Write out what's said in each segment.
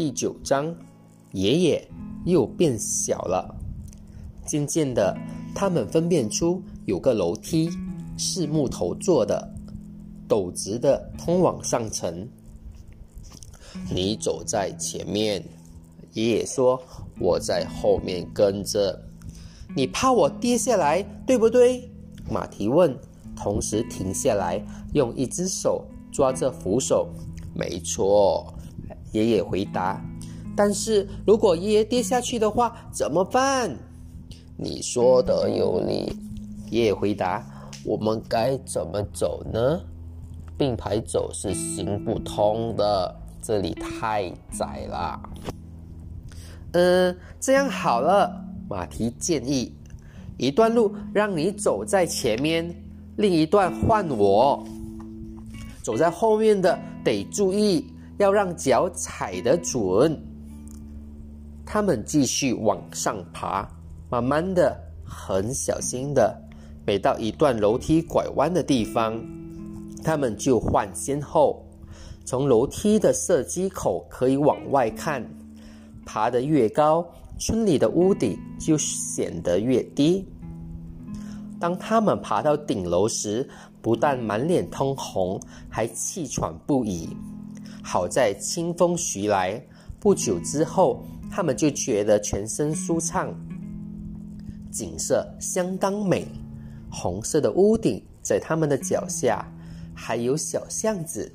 第九章，爷爷又变小了。渐渐的，他们分辨出有个楼梯是木头做的，陡直的通往上层。你走在前面，爷爷说：“我在后面跟着。”你怕我跌下来，对不对？马蹄问，同时停下来，用一只手抓着扶手。没错，爷爷回答。但是如果爷爷跌下去的话，怎么办？你说的有理，爷爷回答。我们该怎么走呢？并排走是行不通的，这里太窄了。嗯，这样好了。马蹄建议：一段路让你走在前面，另一段换我。走在后面的得注意，要让脚踩得准。他们继续往上爬，慢慢的，很小心的。每到一段楼梯拐弯的地方，他们就换先后。从楼梯的射击口可以往外看，爬得越高。村里的屋顶就显得越低。当他们爬到顶楼时，不但满脸通红，还气喘不已。好在清风徐来，不久之后，他们就觉得全身舒畅。景色相当美，红色的屋顶在他们的脚下，还有小巷子。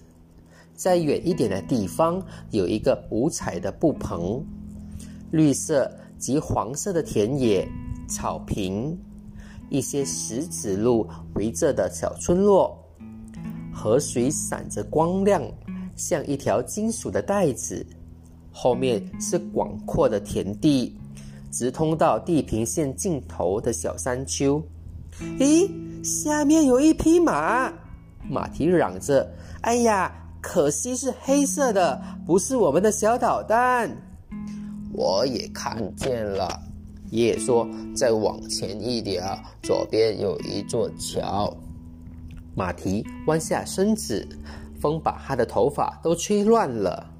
在远一点的地方，有一个五彩的布棚。绿色及黄色的田野、草坪，一些石子路围着的小村落，河水闪着光亮，像一条金属的带子。后面是广阔的田地，直通到地平线尽头的小山丘。咦，下面有一匹马！马蹄嚷着：“哎呀，可惜是黑色的，不是我们的小导弹。”我也看见了，爷爷说：“再往前一点，左边有一座桥。”马蹄弯下身子，风把他的头发都吹乱了。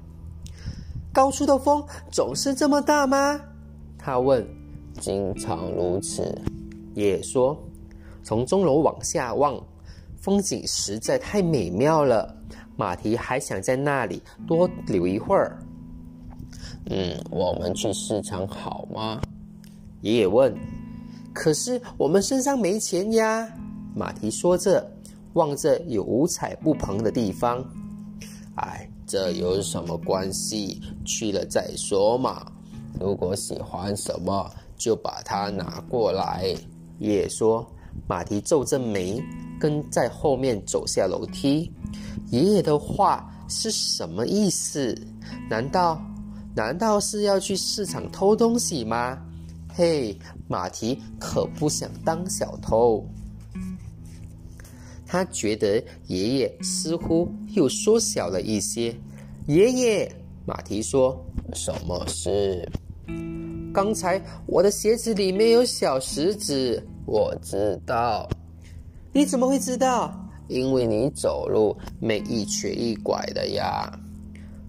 高处的风总是这么大吗？他问。“经常如此。”爷爷说。从钟楼往下望，风景实在太美妙了。马蹄还想在那里多留一会儿。嗯，我们去市场好吗？爷爷问。可是我们身上没钱呀。马蹄说着，望着有五彩布棚的地方。哎，这有什么关系？去了再说嘛。如果喜欢什么，就把它拿过来。爷爷说。马蹄皱着眉，跟在后面走下楼梯。爷爷的话是什么意思？难道？难道是要去市场偷东西吗？嘿，马蹄可不想当小偷。他觉得爷爷似乎又缩小了一些。爷爷，马蹄说：“什么事？”刚才我的鞋子里面有小石子。我知道。你怎么会知道？因为你走路没一瘸一拐的呀。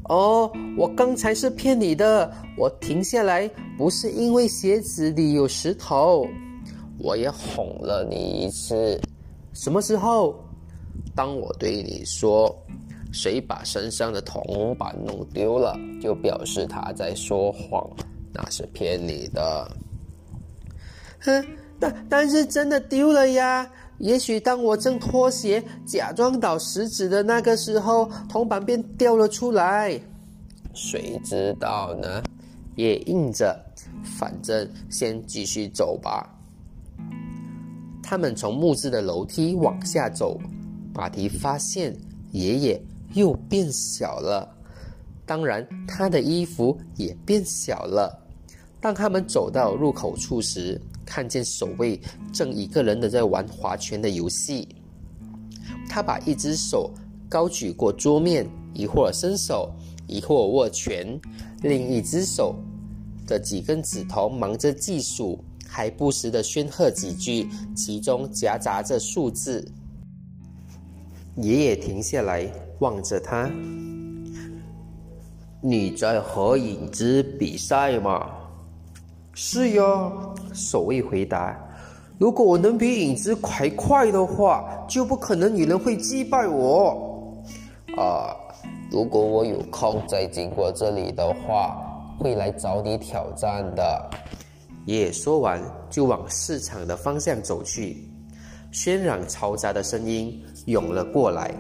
哦，我刚才是骗你的。我停下来不是因为鞋子里有石头，我也哄了你一次。什么时候？当我对你说，谁把身上的铜板弄丢了，就表示他在说谎，那是骗你的。哼，但但是真的丢了呀。也许当我正脱鞋，假装倒石子的那个时候，铜板便掉了出来。谁知道呢？也应着，反正先继续走吧。他们从木质的楼梯往下走，马蹄发现爷爷又变小了，当然他的衣服也变小了。当他们走到入口处时，看见守卫正一个人的在玩划拳的游戏。他把一只手高举过桌面，一会儿伸手，一会儿握拳，另一只手的几根指头忙着计数，还不时的宣喝几句，其中夹杂着数字。爷爷停下来望着他，你在和影子比赛吗？是呀，守卫回答。如果我能比影子还快的话，就不可能有人会击败我。啊，如果我有空再经过这里的话，会来找你挑战的。爷爷说完，就往市场的方向走去。喧嚷嘈杂的声音涌了过来。